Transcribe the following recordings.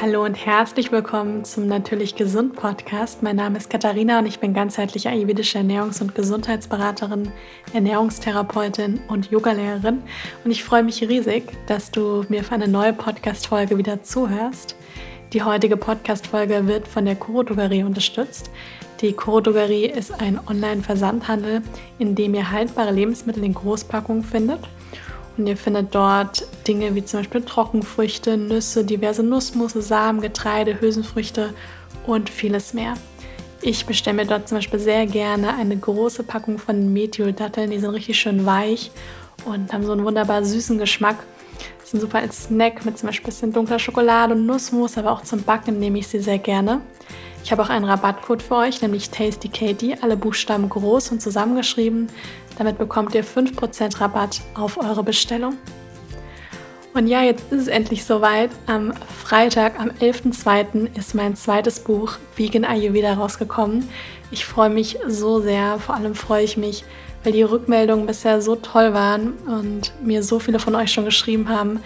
Hallo und herzlich willkommen zum Natürlich Gesund Podcast. Mein Name ist Katharina und ich bin ganzheitliche ayurvedische Ernährungs- und Gesundheitsberaterin, Ernährungstherapeutin und Yogalehrerin. Und ich freue mich riesig, dass du mir für eine neue Podcast-Folge wieder zuhörst. Die heutige Podcast-Folge wird von der Kuro Drogerie unterstützt. Die Kuro Drogerie ist ein Online-Versandhandel, in dem ihr haltbare Lebensmittel in Großpackungen findet und ihr findet dort Dinge wie zum Beispiel Trockenfrüchte, Nüsse, diverse Nussmusse, Samen, Getreide, Hülsenfrüchte und vieles mehr. Ich bestelle mir dort zum Beispiel sehr gerne eine große Packung von Meteor-Datteln. Die sind richtig schön weich und haben so einen wunderbar süßen Geschmack. Sind super als Snack mit zum Beispiel ein bisschen dunkler Schokolade und Nussmus, aber auch zum Backen nehme ich sie sehr gerne. Ich habe auch einen Rabattcode für euch, nämlich Tasty Katie, alle Buchstaben groß und zusammengeschrieben. Damit bekommt ihr 5% Rabatt auf eure Bestellung. Und ja, jetzt ist es endlich soweit. Am Freitag, am 11.02. ist mein zweites Buch Vegan Ayurveda rausgekommen. Ich freue mich so sehr, vor allem freue ich mich, weil die Rückmeldungen bisher so toll waren und mir so viele von euch schon geschrieben haben,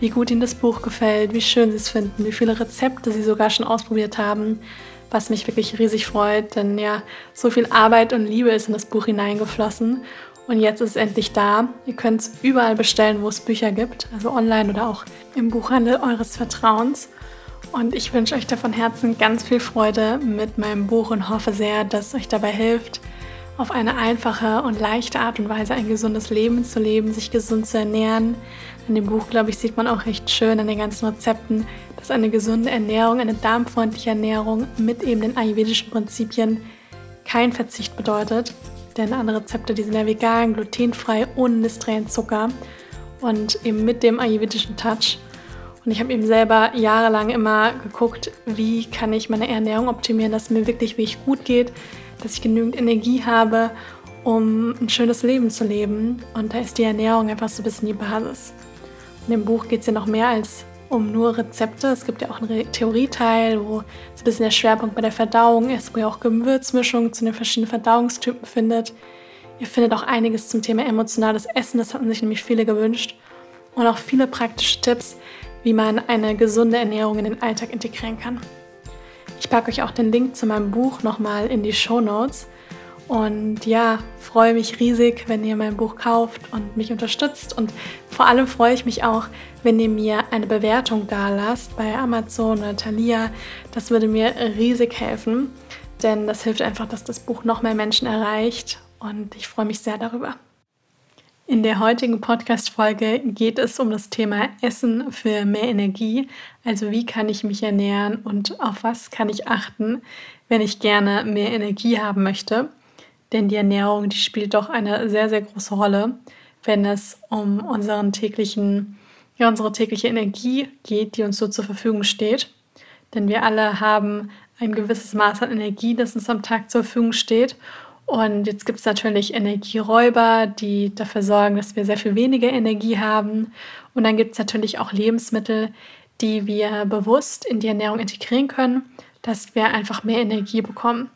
wie gut ihnen das Buch gefällt, wie schön sie es finden, wie viele Rezepte sie sogar schon ausprobiert haben, was mich wirklich riesig freut, denn ja, so viel Arbeit und Liebe ist in das Buch hineingeflossen und jetzt ist es endlich da. Ihr könnt es überall bestellen, wo es Bücher gibt, also online oder auch im Buchhandel eures Vertrauens. Und ich wünsche euch da von Herzen ganz viel Freude mit meinem Buch und hoffe sehr, dass es euch dabei hilft, auf eine einfache und leichte Art und Weise ein gesundes Leben zu leben, sich gesund zu ernähren. In dem Buch, glaube ich, sieht man auch recht schön an den ganzen Rezepten, dass eine gesunde Ernährung, eine darmfreundliche Ernährung mit eben den ayurvedischen Prinzipien kein Verzicht bedeutet. Denn andere Rezepte, die sind ja vegan, glutenfrei, ohne industriellen Zucker und eben mit dem ayurvedischen Touch. Und ich habe eben selber jahrelang immer geguckt, wie kann ich meine Ernährung optimieren, dass es mir wirklich wirklich gut geht, dass ich genügend Energie habe, um ein schönes Leben zu leben. Und da ist die Ernährung einfach so ein bisschen die Basis. In dem Buch geht es ja noch mehr als um nur Rezepte. Es gibt ja auch einen Theorieteil, wo so ein bisschen der Schwerpunkt bei der Verdauung ist, wo ihr auch Gewürzmischungen zu den verschiedenen Verdauungstypen findet. Ihr findet auch einiges zum Thema emotionales Essen, das hatten sich nämlich viele gewünscht. Und auch viele praktische Tipps, wie man eine gesunde Ernährung in den Alltag integrieren kann. Ich packe euch auch den Link zu meinem Buch nochmal in die Show Notes. Und ja, freue mich riesig, wenn ihr mein Buch kauft und mich unterstützt. Und vor allem freue ich mich auch, wenn ihr mir eine Bewertung da lasst bei Amazon oder Thalia. Das würde mir riesig helfen, denn das hilft einfach, dass das Buch noch mehr Menschen erreicht. Und ich freue mich sehr darüber. In der heutigen Podcast-Folge geht es um das Thema Essen für mehr Energie. Also, wie kann ich mich ernähren und auf was kann ich achten, wenn ich gerne mehr Energie haben möchte? Denn die Ernährung, die spielt doch eine sehr, sehr große Rolle, wenn es um unseren täglichen, ja, unsere tägliche Energie geht, die uns so zur Verfügung steht. Denn wir alle haben ein gewisses Maß an Energie, das uns am Tag zur Verfügung steht. Und jetzt gibt es natürlich Energieräuber, die dafür sorgen, dass wir sehr viel weniger Energie haben. Und dann gibt es natürlich auch Lebensmittel, die wir bewusst in die Ernährung integrieren können, dass wir einfach mehr Energie bekommen.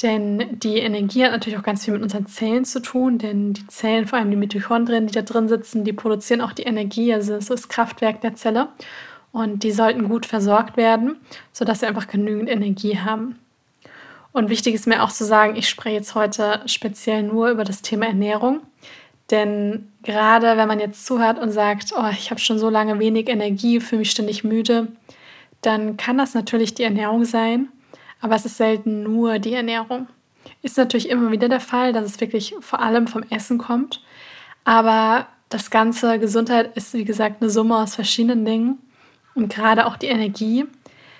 Denn die Energie hat natürlich auch ganz viel mit unseren Zellen zu tun, denn die Zellen, vor allem die Mitochondrien, die da drin sitzen, die produzieren auch die Energie, also es ist das Kraftwerk der Zelle. Und die sollten gut versorgt werden, sodass sie einfach genügend Energie haben. Und wichtig ist mir auch zu sagen, ich spreche jetzt heute speziell nur über das Thema Ernährung. Denn gerade wenn man jetzt zuhört und sagt, oh, ich habe schon so lange wenig Energie, fühle mich ständig müde, dann kann das natürlich die Ernährung sein. Aber es ist selten nur die Ernährung. Ist natürlich immer wieder der Fall, dass es wirklich vor allem vom Essen kommt. Aber das ganze Gesundheit ist, wie gesagt, eine Summe aus verschiedenen Dingen und gerade auch die Energie.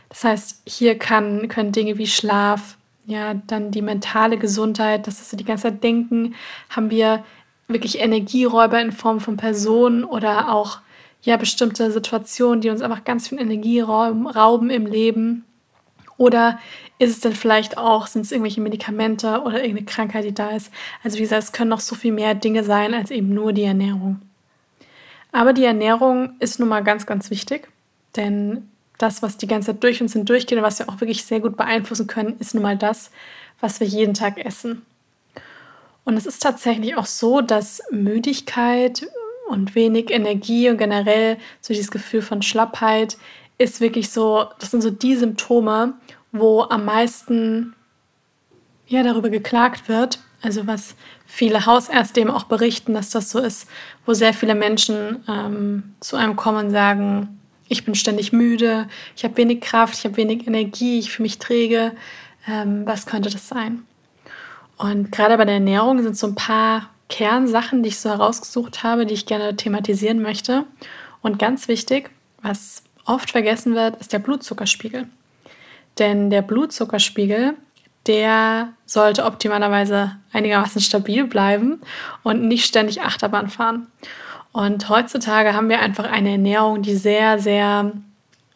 Das heißt, hier kann, können Dinge wie Schlaf, ja, dann die mentale Gesundheit, das ist die ganze Zeit denken, haben wir wirklich Energieräuber in Form von Personen oder auch ja bestimmte Situationen, die uns einfach ganz viel Energie rauben im Leben. Oder ist es denn vielleicht auch, sind es irgendwelche Medikamente oder irgendeine Krankheit, die da ist? Also wie gesagt, es können noch so viel mehr Dinge sein als eben nur die Ernährung. Aber die Ernährung ist nun mal ganz, ganz wichtig, denn das, was die ganze Zeit durch uns hindurchgeht und was wir auch wirklich sehr gut beeinflussen können, ist nun mal das, was wir jeden Tag essen. Und es ist tatsächlich auch so, dass Müdigkeit und wenig Energie und generell so dieses Gefühl von Schlappheit ist wirklich so, das sind so die Symptome, wo am meisten ja, darüber geklagt wird. Also was viele Hausärzte eben auch berichten, dass das so ist, wo sehr viele Menschen ähm, zu einem kommen und sagen, ich bin ständig müde, ich habe wenig Kraft, ich habe wenig Energie, ich fühle mich träge. Ähm, was könnte das sein? Und gerade bei der Ernährung sind so ein paar Kernsachen, die ich so herausgesucht habe, die ich gerne thematisieren möchte. Und ganz wichtig, was oft vergessen wird, ist der Blutzuckerspiegel. Denn der Blutzuckerspiegel, der sollte optimalerweise einigermaßen stabil bleiben und nicht ständig Achterbahn fahren. Und heutzutage haben wir einfach eine Ernährung, die sehr, sehr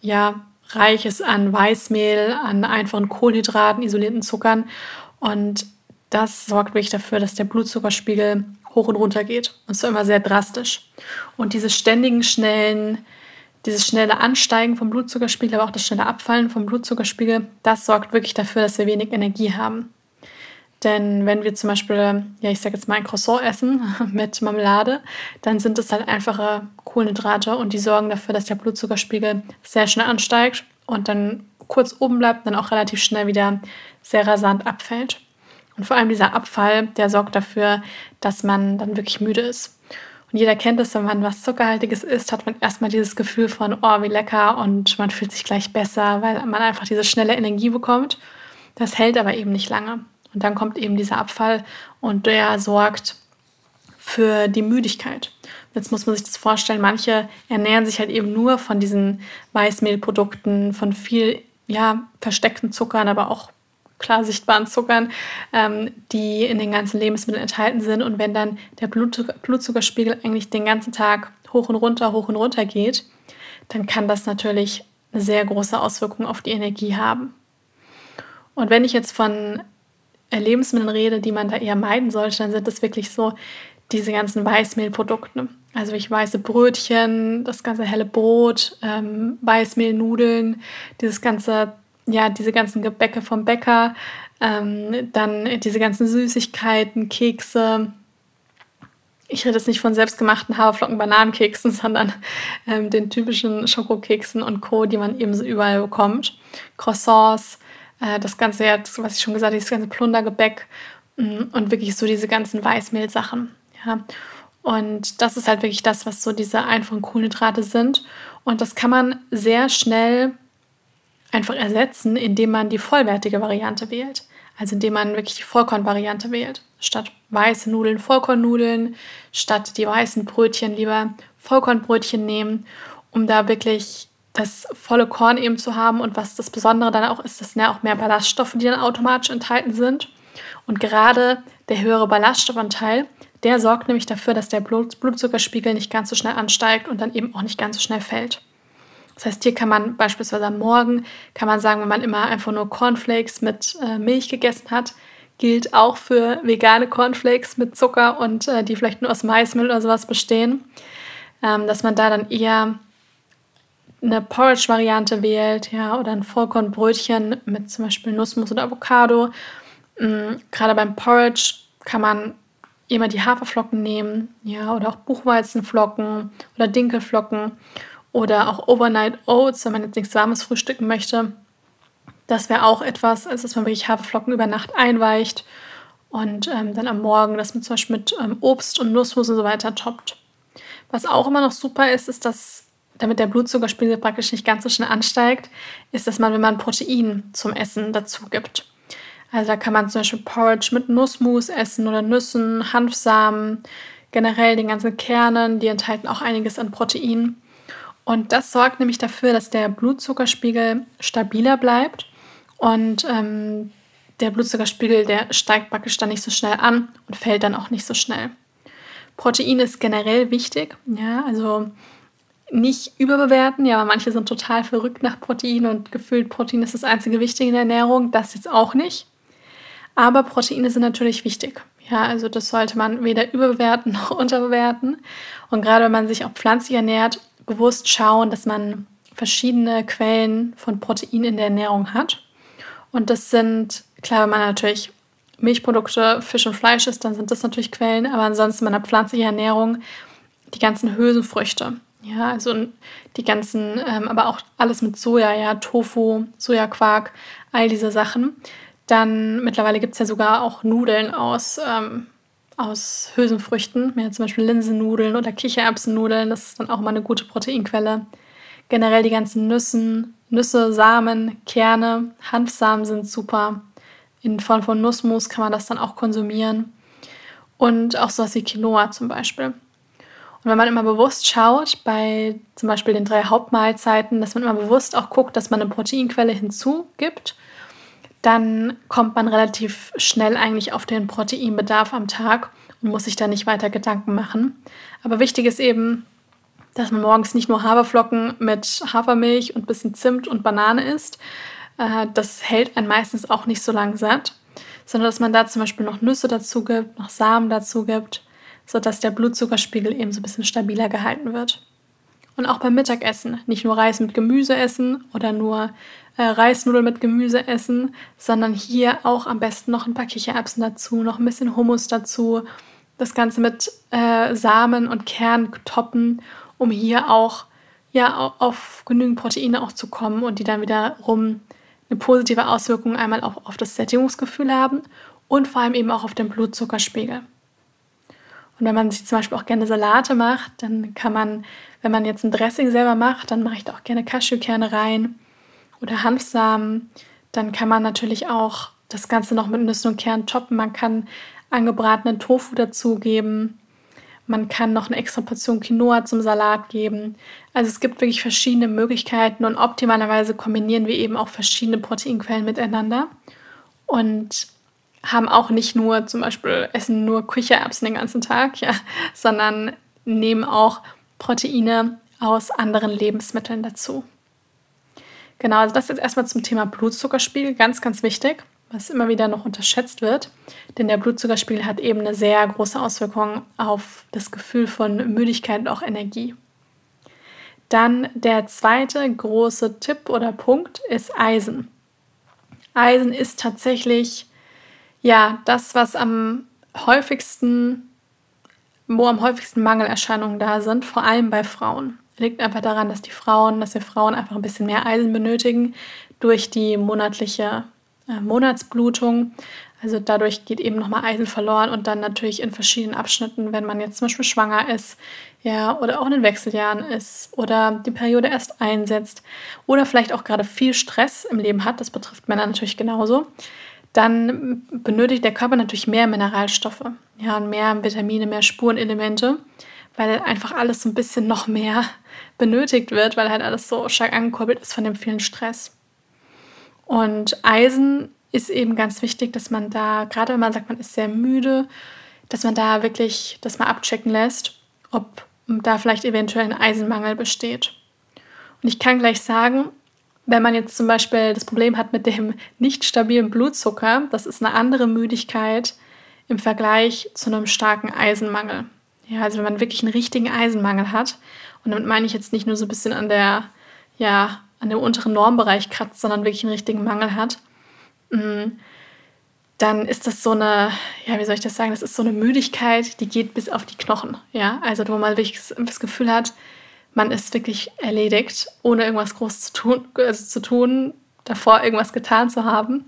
ja, reich ist an Weißmehl, an einfachen Kohlenhydraten, isolierten Zuckern. Und das sorgt wirklich dafür, dass der Blutzuckerspiegel hoch und runter geht. Und zwar immer sehr drastisch. Und diese ständigen, schnellen, dieses schnelle Ansteigen vom Blutzuckerspiegel, aber auch das schnelle Abfallen vom Blutzuckerspiegel, das sorgt wirklich dafür, dass wir wenig Energie haben. Denn wenn wir zum Beispiel, ja, ich sage jetzt mal ein Croissant essen mit Marmelade, dann sind es halt einfache Kohlenhydrate und die sorgen dafür, dass der Blutzuckerspiegel sehr schnell ansteigt und dann kurz oben bleibt, dann auch relativ schnell wieder sehr rasant abfällt. Und vor allem dieser Abfall, der sorgt dafür, dass man dann wirklich müde ist. Und jeder kennt es, wenn man was Zuckerhaltiges isst, hat man erstmal dieses Gefühl von, oh, wie lecker und man fühlt sich gleich besser, weil man einfach diese schnelle Energie bekommt. Das hält aber eben nicht lange. Und dann kommt eben dieser Abfall und der sorgt für die Müdigkeit. Jetzt muss man sich das vorstellen, manche ernähren sich halt eben nur von diesen Weißmehlprodukten, von viel ja, versteckten Zuckern, aber auch klar sichtbaren Zuckern, ähm, die in den ganzen Lebensmitteln enthalten sind. Und wenn dann der Blutzucker, Blutzuckerspiegel eigentlich den ganzen Tag hoch und runter, hoch und runter geht, dann kann das natürlich eine sehr große Auswirkung auf die Energie haben. Und wenn ich jetzt von äh, Lebensmitteln rede, die man da eher meiden sollte, dann sind das wirklich so diese ganzen Weißmehlprodukte. Also ich weiße Brötchen, das ganze helle Brot, ähm, Weißmehlnudeln, dieses ganze ja, diese ganzen Gebäcke vom Bäcker, ähm, dann diese ganzen Süßigkeiten, Kekse. Ich rede jetzt nicht von selbstgemachten Haferflocken, Bananenkeksen, sondern ähm, den typischen Schokokeksen und Co., die man eben so überall bekommt. Croissants, äh, das ganze, das, was ich schon gesagt habe, das ganze Plundergebäck mh, mm, und wirklich so diese ganzen Weißmehlsachen. Ja. Und das ist halt wirklich das, was so diese einfachen Kohlenhydrate sind. Und das kann man sehr schnell einfach ersetzen, indem man die vollwertige Variante wählt. Also indem man wirklich die Vollkornvariante wählt. Statt weiße Nudeln Vollkornnudeln, statt die weißen Brötchen lieber Vollkornbrötchen nehmen, um da wirklich das volle Korn eben zu haben. Und was das Besondere dann auch ist, das sind ja auch mehr Ballaststoffe, die dann automatisch enthalten sind. Und gerade der höhere Ballaststoffanteil, der sorgt nämlich dafür, dass der Blutzuckerspiegel nicht ganz so schnell ansteigt und dann eben auch nicht ganz so schnell fällt. Das heißt, hier kann man beispielsweise am Morgen, kann man sagen, wenn man immer einfach nur Cornflakes mit äh, Milch gegessen hat, gilt auch für vegane Cornflakes mit Zucker und äh, die vielleicht nur aus Maismehl oder sowas bestehen, ähm, dass man da dann eher eine Porridge-Variante wählt, ja, oder ein Vollkornbrötchen mit zum Beispiel Nussmus oder Avocado. Mhm, Gerade beim Porridge kann man immer die Haferflocken nehmen, ja, oder auch Buchweizenflocken oder Dinkelflocken oder auch Overnight Oats, wenn man jetzt nichts Warmes frühstücken möchte. Das wäre auch etwas, also dass man wirklich Haferflocken über Nacht einweicht und ähm, dann am Morgen das mit zum Beispiel mit ähm, Obst und Nussmus und so weiter toppt. Was auch immer noch super ist, ist, dass damit der Blutzuckerspiegel praktisch nicht ganz so schnell ansteigt, ist, dass man, wenn man Protein zum Essen dazu gibt. Also da kann man zum Beispiel Porridge mit Nussmus essen oder Nüssen, Hanfsamen, generell den ganzen Kernen, die enthalten auch einiges an Protein. Und das sorgt nämlich dafür, dass der Blutzuckerspiegel stabiler bleibt und ähm, der Blutzuckerspiegel, der steigt praktisch dann nicht so schnell an und fällt dann auch nicht so schnell. Protein ist generell wichtig, ja, also nicht überbewerten. Ja, manche sind total verrückt nach Protein und gefühlt Protein ist das einzige Wichtige in der Ernährung. Das jetzt auch nicht. Aber Proteine sind natürlich wichtig. Ja, also das sollte man weder überbewerten noch unterbewerten. Und gerade wenn man sich auch pflanzlich ernährt, bewusst schauen, dass man verschiedene Quellen von Protein in der Ernährung hat. Und das sind, klar, wenn man natürlich Milchprodukte, Fisch und Fleisch isst, dann sind das natürlich Quellen, aber ansonsten meiner pflanzlichen Ernährung die ganzen Hülsenfrüchte. Ja, also die ganzen, ähm, aber auch alles mit Soja, ja, Tofu, Sojaquark, all diese Sachen. Dann mittlerweile gibt es ja sogar auch Nudeln aus, ähm, aus Hülsenfrüchten, ja, zum Beispiel Linsennudeln oder Kichererbsennudeln. Das ist dann auch mal eine gute Proteinquelle. Generell die ganzen Nüssen, Nüsse, Samen, Kerne, Hanfsamen sind super. In Form von Nussmus kann man das dann auch konsumieren. Und auch sowas wie Quinoa zum Beispiel. Und wenn man immer bewusst schaut, bei zum Beispiel den drei Hauptmahlzeiten, dass man immer bewusst auch guckt, dass man eine Proteinquelle hinzugibt, dann kommt man relativ schnell eigentlich auf den Proteinbedarf am Tag und muss sich da nicht weiter Gedanken machen. Aber wichtig ist eben, dass man morgens nicht nur Haferflocken mit Hafermilch und ein bisschen Zimt und Banane isst. Äh, das hält einen meistens auch nicht so lang satt, sondern dass man da zum Beispiel noch Nüsse dazu gibt, noch Samen dazu gibt sodass der Blutzuckerspiegel eben so ein bisschen stabiler gehalten wird. Und auch beim Mittagessen nicht nur Reis mit Gemüse essen oder nur äh, Reisnudeln mit Gemüse essen, sondern hier auch am besten noch ein paar Kichererbsen dazu, noch ein bisschen Hummus dazu, das Ganze mit äh, Samen und Kern toppen, um hier auch ja, auf genügend Proteine auch zu kommen und die dann wiederum eine positive Auswirkung einmal auch auf das Sättigungsgefühl haben und vor allem eben auch auf den Blutzuckerspiegel. Und wenn man sich zum Beispiel auch gerne Salate macht, dann kann man, wenn man jetzt ein Dressing selber macht, dann mache ich da auch gerne Cashewkerne rein oder Hanfsamen. Dann kann man natürlich auch das Ganze noch mit Nüssen und Kernen toppen. Man kann angebratenen Tofu dazugeben. Man kann noch eine extra Portion Quinoa zum Salat geben. Also es gibt wirklich verschiedene Möglichkeiten und optimalerweise kombinieren wir eben auch verschiedene Proteinquellen miteinander. Und haben auch nicht nur zum Beispiel essen nur Küchererbsen den ganzen Tag, ja, sondern nehmen auch Proteine aus anderen Lebensmitteln dazu. Genau, also das jetzt erstmal zum Thema Blutzuckerspiegel, ganz, ganz wichtig, was immer wieder noch unterschätzt wird, denn der Blutzuckerspiegel hat eben eine sehr große Auswirkung auf das Gefühl von Müdigkeit und auch Energie. Dann der zweite große Tipp oder Punkt ist Eisen. Eisen ist tatsächlich ja, das, was am häufigsten, wo am häufigsten Mangelerscheinungen da sind, vor allem bei Frauen. Liegt einfach daran, dass die Frauen, dass wir Frauen einfach ein bisschen mehr Eisen benötigen durch die monatliche äh, Monatsblutung. Also dadurch geht eben nochmal Eisen verloren und dann natürlich in verschiedenen Abschnitten, wenn man jetzt zum Beispiel schwanger ist, ja, oder auch in den Wechseljahren ist oder die Periode erst einsetzt oder vielleicht auch gerade viel Stress im Leben hat, das betrifft Männer natürlich genauso, dann benötigt der Körper natürlich mehr Mineralstoffe, ja, und mehr Vitamine, mehr Spurenelemente, weil einfach alles so ein bisschen noch mehr benötigt wird, weil halt alles so stark angekurbelt ist von dem vielen Stress. Und Eisen ist eben ganz wichtig, dass man da, gerade wenn man sagt, man ist sehr müde, dass man da wirklich das mal abchecken lässt, ob da vielleicht eventuell ein Eisenmangel besteht. Und ich kann gleich sagen, wenn man jetzt zum Beispiel das Problem hat mit dem nicht stabilen Blutzucker, das ist eine andere Müdigkeit im Vergleich zu einem starken Eisenmangel. Ja, also wenn man wirklich einen richtigen Eisenmangel hat, und damit meine ich jetzt nicht nur so ein bisschen an der, ja, an dem unteren Normbereich kratzt, sondern wirklich einen richtigen Mangel hat, mm, dann ist das so eine, ja, wie soll ich das sagen, das ist so eine Müdigkeit, die geht bis auf die Knochen. Ja, also wo man wirklich das Gefühl hat, man ist wirklich erledigt, ohne irgendwas groß zu tun, also zu tun, davor irgendwas getan zu haben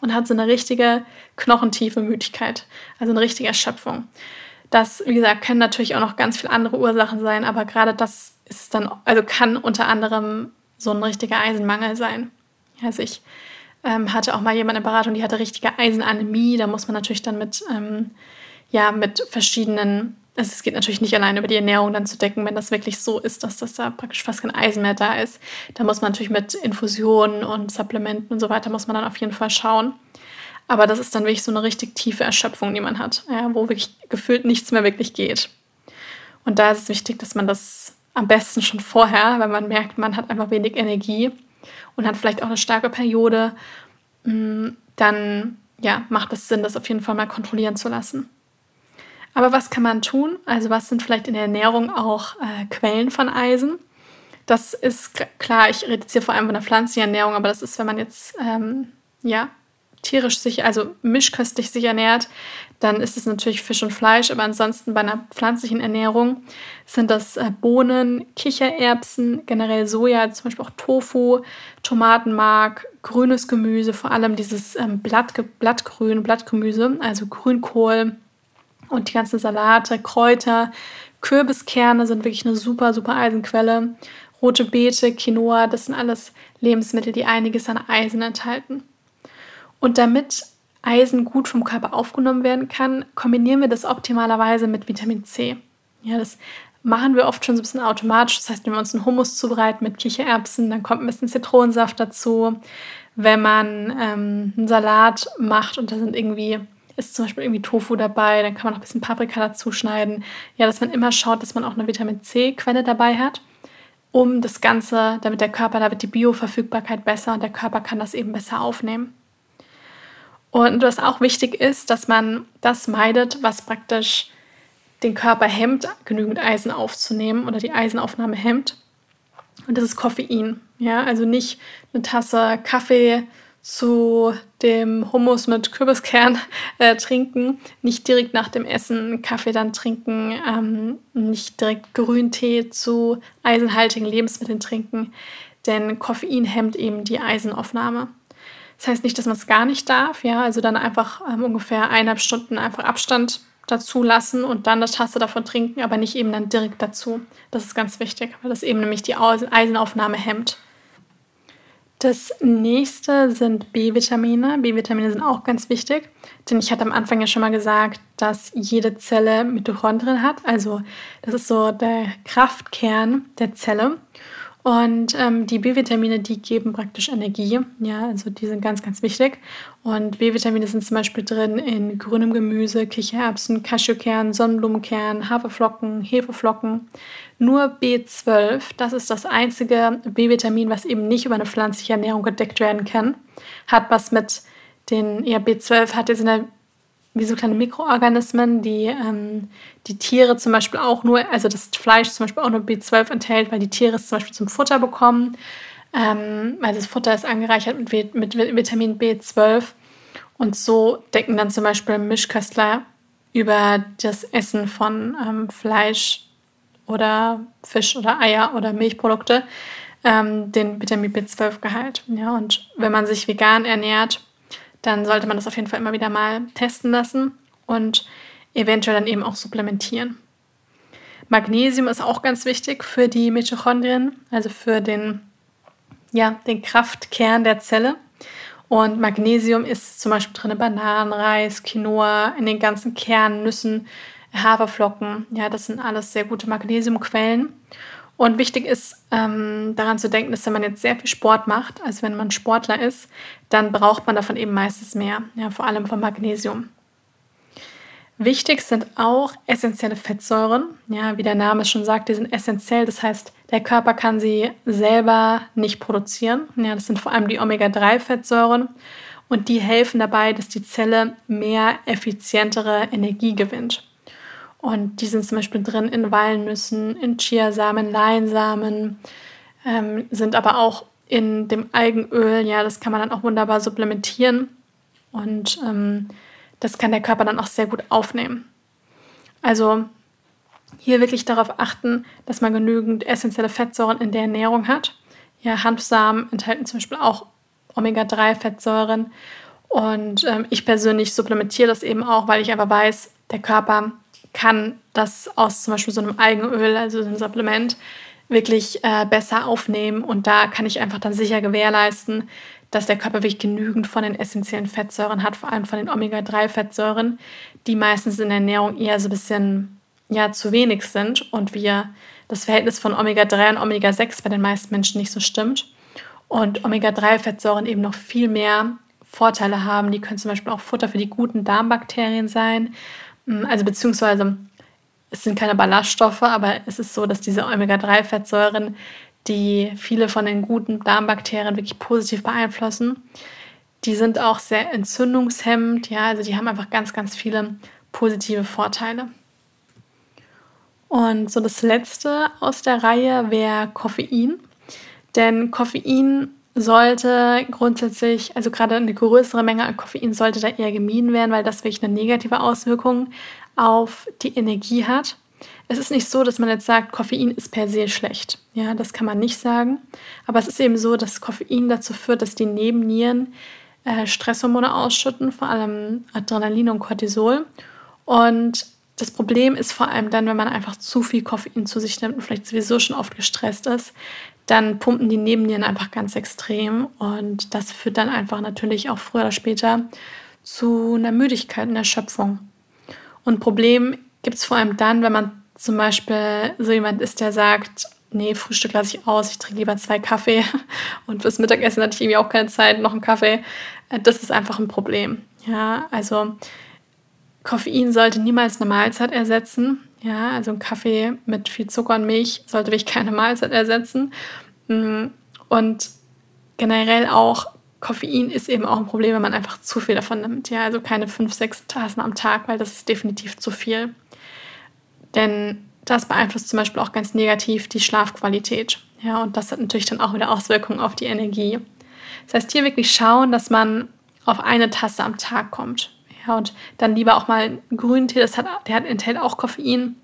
und hat so eine richtige knochentiefe Müdigkeit, also eine richtige Erschöpfung. Das, wie gesagt, können natürlich auch noch ganz viele andere Ursachen sein, aber gerade das ist dann, also kann unter anderem so ein richtiger Eisenmangel sein. Also ich ähm, hatte auch mal jemanden in Beratung, die hatte richtige Eisenanämie. Da muss man natürlich dann mit, ähm, ja, mit verschiedenen also es geht natürlich nicht allein über die Ernährung dann zu decken, wenn das wirklich so ist, dass das da praktisch fast kein Eisen mehr da ist. Da muss man natürlich mit Infusionen und Supplementen und so weiter, muss man dann auf jeden Fall schauen. Aber das ist dann wirklich so eine richtig tiefe Erschöpfung, die man hat, ja, wo wirklich gefühlt nichts mehr wirklich geht. Und da ist es wichtig, dass man das am besten schon vorher, wenn man merkt, man hat einfach wenig Energie und hat vielleicht auch eine starke Periode, mm, dann ja, macht es Sinn, das auf jeden Fall mal kontrollieren zu lassen. Aber was kann man tun? Also was sind vielleicht in der Ernährung auch äh, Quellen von Eisen? Das ist klar, ich rede jetzt hier vor allem von der pflanzlichen Ernährung, aber das ist, wenn man jetzt ähm, ja, tierisch sich, also mischköstlich sich ernährt, dann ist es natürlich Fisch und Fleisch, aber ansonsten bei einer pflanzlichen Ernährung sind das äh, Bohnen, Kichererbsen, generell Soja, zum Beispiel auch Tofu, Tomatenmark, grünes Gemüse, vor allem dieses ähm, Blatt, Blattgrün, Blattgemüse, also Grünkohl und die ganzen Salate, Kräuter, Kürbiskerne sind wirklich eine super, super Eisenquelle. Rote Beete, Quinoa, das sind alles Lebensmittel, die einiges an Eisen enthalten. Und damit Eisen gut vom Körper aufgenommen werden kann, kombinieren wir das optimalerweise mit Vitamin C. Ja, das machen wir oft schon so ein bisschen automatisch. Das heißt, wenn wir uns einen Hummus zubereiten mit Kichererbsen, dann kommt ein bisschen Zitronensaft dazu. Wenn man ähm, einen Salat macht und da sind irgendwie ist zum Beispiel irgendwie Tofu dabei, dann kann man noch ein bisschen Paprika dazu schneiden. Ja, dass man immer schaut, dass man auch eine Vitamin C-Quelle dabei hat, um das Ganze, damit der Körper, da die Bioverfügbarkeit besser und der Körper kann das eben besser aufnehmen. Und was auch wichtig ist, dass man das meidet, was praktisch den Körper hemmt, genügend Eisen aufzunehmen oder die Eisenaufnahme hemmt. Und das ist Koffein. Ja, also nicht eine Tasse Kaffee zu dem Hummus mit Kürbiskern äh, trinken, nicht direkt nach dem Essen Kaffee dann trinken, ähm, nicht direkt Grüntee zu eisenhaltigen Lebensmitteln trinken, denn Koffein hemmt eben die Eisenaufnahme. Das heißt nicht, dass man es gar nicht darf, ja, also dann einfach ähm, ungefähr eineinhalb Stunden einfach Abstand dazu lassen und dann eine Tasse davon trinken, aber nicht eben dann direkt dazu. Das ist ganz wichtig, weil das eben nämlich die Eisenaufnahme hemmt. Das nächste sind B-Vitamine. B-Vitamine sind auch ganz wichtig, denn ich hatte am Anfang ja schon mal gesagt, dass jede Zelle Mitochondrien hat. Also das ist so der Kraftkern der Zelle. Und ähm, die B-Vitamine, die geben praktisch Energie. Ja, also die sind ganz, ganz wichtig. Und B-Vitamine sind zum Beispiel drin in grünem Gemüse, Kichererbsen, Cashewkern, Sonnenblumenkern, Haferflocken, Hefeflocken. Nur B12, das ist das einzige B-Vitamin, was eben nicht über eine pflanzliche Ernährung gedeckt werden kann. Hat was mit den, ja, B12 hat jetzt in der wie so kleine Mikroorganismen, die ähm, die Tiere zum Beispiel auch nur, also das Fleisch zum Beispiel auch nur B12 enthält, weil die Tiere es zum Beispiel zum Futter bekommen. Ähm, weil das Futter ist angereichert mit, mit Vitamin B12. Und so decken dann zum Beispiel Mischköstler über das Essen von ähm, Fleisch oder Fisch oder Eier oder Milchprodukte ähm, den Vitamin B12-Gehalt. Ja, und wenn man sich vegan ernährt, dann sollte man das auf jeden Fall immer wieder mal testen lassen und eventuell dann eben auch supplementieren. Magnesium ist auch ganz wichtig für die Mitochondrien, also für den, ja, den Kraftkern der Zelle. Und Magnesium ist zum Beispiel drin in Bananen, Reis, Quinoa, in den ganzen Kernen, Nüssen, Haferflocken. Ja, das sind alles sehr gute Magnesiumquellen. Und wichtig ist ähm, daran zu denken, dass wenn man jetzt sehr viel Sport macht, also wenn man Sportler ist, dann braucht man davon eben meistens mehr, ja, vor allem von Magnesium. Wichtig sind auch essentielle Fettsäuren. Ja, wie der Name schon sagt, die sind essentiell. Das heißt, der Körper kann sie selber nicht produzieren. Ja, das sind vor allem die Omega-3-Fettsäuren. Und die helfen dabei, dass die Zelle mehr effizientere Energie gewinnt. Und die sind zum Beispiel drin in Walnüssen, in Chiasamen, Leinsamen, ähm, sind aber auch in dem Algenöl. Ja, das kann man dann auch wunderbar supplementieren. Und ähm, das kann der Körper dann auch sehr gut aufnehmen. Also hier wirklich darauf achten, dass man genügend essentielle Fettsäuren in der Ernährung hat. Ja, Hanfsamen enthalten zum Beispiel auch Omega-3-Fettsäuren. Und ähm, ich persönlich supplementiere das eben auch, weil ich aber weiß, der Körper kann das aus zum Beispiel so einem Algenöl, also einem Supplement, wirklich äh, besser aufnehmen. Und da kann ich einfach dann sicher gewährleisten, dass der Körper wirklich genügend von den essentiellen Fettsäuren hat, vor allem von den Omega-3-Fettsäuren, die meistens in der Ernährung eher so ein bisschen ja, zu wenig sind und wir das Verhältnis von Omega-3 und Omega-6 bei den meisten Menschen nicht so stimmt. Und Omega-3-Fettsäuren eben noch viel mehr Vorteile haben. Die können zum Beispiel auch Futter für die guten Darmbakterien sein. Mm, also beziehungsweise es sind keine Ballaststoffe, aber es ist so, dass diese Omega-3-Fettsäuren, die viele von den guten Darmbakterien wirklich positiv beeinflussen, die sind auch sehr entzündungshemmend. Ja, also die haben einfach ganz, ganz viele positive Vorteile. Und so das letzte aus der Reihe wäre Koffein. Denn Koffein sollte grundsätzlich, also gerade eine größere Menge an Koffein sollte da eher gemieden werden, weil das wirklich eine negative Auswirkung auf die Energie hat. Es ist nicht so, dass man jetzt sagt, Koffein ist per se schlecht. Ja, das kann man nicht sagen. Aber es ist eben so, dass Koffein dazu führt, dass die Nebennieren äh, Stresshormone ausschütten, vor allem Adrenalin und Cortisol. Und das Problem ist vor allem dann, wenn man einfach zu viel Koffein zu sich nimmt und vielleicht sowieso schon oft gestresst ist, dann pumpen die Nebennieren einfach ganz extrem und das führt dann einfach natürlich auch früher oder später zu einer Müdigkeit, einer Erschöpfung. Und Problem gibt es vor allem dann, wenn man zum Beispiel so jemand ist, der sagt, nee, Frühstück lasse ich aus, ich trinke lieber zwei Kaffee und fürs Mittagessen hatte ich irgendwie auch keine Zeit, noch einen Kaffee. Äh, das ist einfach ein Problem. Ja, also Koffein sollte niemals eine Mahlzeit ersetzen. Ja, also ein Kaffee mit viel Zucker und Milch sollte wirklich keine Mahlzeit ersetzen. Mm, und generell auch Koffein ist eben auch ein Problem, wenn man einfach zu viel davon nimmt. Ja, also keine fünf, sechs Tassen am Tag, weil das ist definitiv zu viel. Denn das beeinflusst zum Beispiel auch ganz negativ die Schlafqualität. Ja, und das hat natürlich dann auch wieder Auswirkungen auf die Energie. Das heißt, hier wirklich schauen, dass man auf eine Tasse am Tag kommt. Ja, und dann lieber auch mal Grüntee, das hat, der hat, enthält auch Koffein,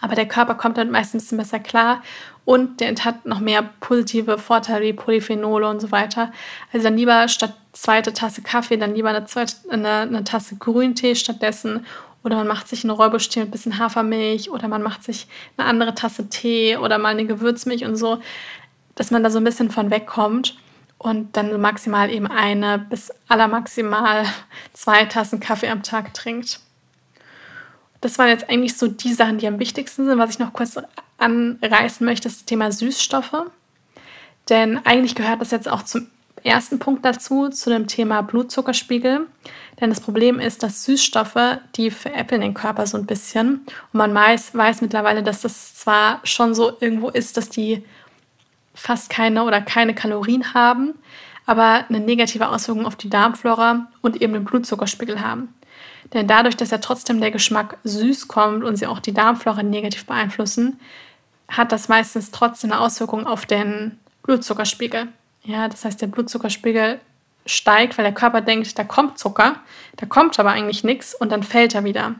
aber der Körper kommt dann meistens ein bisschen besser klar und der hat noch mehr positive Vorteile wie Polyphenole und so weiter. Also dann lieber statt zweite Tasse Kaffee, dann lieber eine, zweite, eine, eine Tasse Grüntee stattdessen. Oder man macht sich einen Räubusch-Tee mit ein bisschen Hafermilch oder man macht sich eine andere Tasse Tee oder mal eine Gewürzmilch und so, dass man da so ein bisschen von wegkommt und dann maximal eben eine bis allermaximal zwei Tassen Kaffee am Tag trinkt. Das waren jetzt eigentlich so die Sachen, die am wichtigsten sind. Was ich noch kurz anreißen möchte, ist das Thema Süßstoffe. Denn eigentlich gehört das jetzt auch zum ersten Punkt dazu, zu dem Thema Blutzuckerspiegel. Denn das Problem ist, dass Süßstoffe, die veräppeln den Körper so ein bisschen. Und man weiß, weiß mittlerweile, dass das zwar schon so irgendwo ist, dass die fast keine oder keine Kalorien haben, aber eine negative Auswirkung auf die Darmflora und eben den Blutzuckerspiegel haben. Denn dadurch, dass ja trotzdem der Geschmack süß kommt und sie auch die Darmflora negativ beeinflussen, hat das meistens trotzdem eine Auswirkung auf den Blutzuckerspiegel. Ja, das heißt, der Blutzuckerspiegel steigt, weil der Körper denkt, da kommt Zucker, da kommt aber eigentlich nichts und dann fällt er wieder.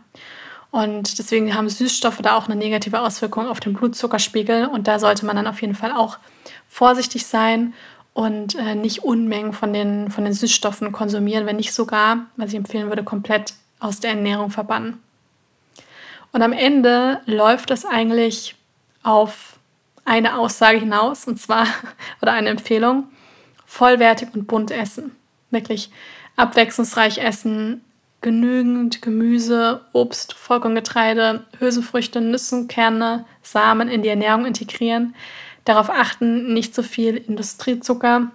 Und deswegen haben Süßstoffe da auch eine negative Auswirkung auf den Blutzuckerspiegel und da sollte man dann auf jeden Fall auch vorsichtig sein und äh, nicht Unmengen von den, von den Süßstoffen konsumieren, wenn nicht sogar, was ich empfehlen würde, komplett aus der Ernährung verbannen. Und am Ende läuft es eigentlich auf eine Aussage hinaus, und zwar, oder eine Empfehlung, vollwertig und bunt essen. Wirklich abwechslungsreich essen, genügend Gemüse, Obst, Vollkorngetreide, Hülsenfrüchte, Nüsse, Kerne, Samen in die Ernährung integrieren. Darauf achten, nicht zu so viel Industriezucker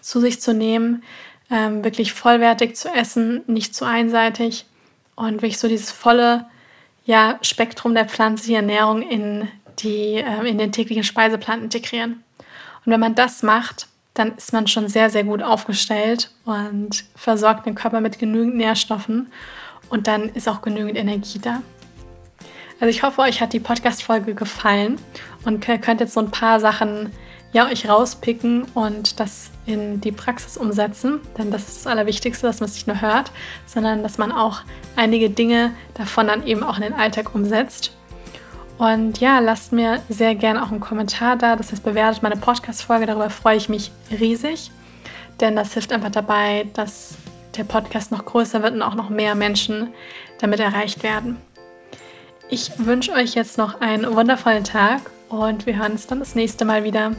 zu sich zu nehmen, ähm, wirklich vollwertig zu essen, nicht zu einseitig und wirklich so dieses volle ja, Spektrum der pflanzlichen Ernährung in, die, äh, in den täglichen Speiseplan integrieren. Und wenn man das macht, dann ist man schon sehr, sehr gut aufgestellt und versorgt den Körper mit genügend Nährstoffen und dann ist auch genügend Energie da. Also ich hoffe, euch hat die Podcast-Folge gefallen und könnt jetzt so ein paar Sachen ja, euch rauspicken und das in die Praxis umsetzen. Denn das ist das Allerwichtigste, dass man es nicht nur hört, sondern dass man auch einige Dinge davon dann eben auch in den Alltag umsetzt. Und ja, lasst mir sehr gerne auch einen Kommentar da. Das heißt, bewertet meine Podcast-Folge. Darüber freue ich mich riesig. Denn das hilft einfach dabei, dass der Podcast noch größer wird und auch noch mehr Menschen damit erreicht werden. Ich wünsche euch jetzt noch einen wundervollen Tag und wir hören uns dann das nächste Mal wieder.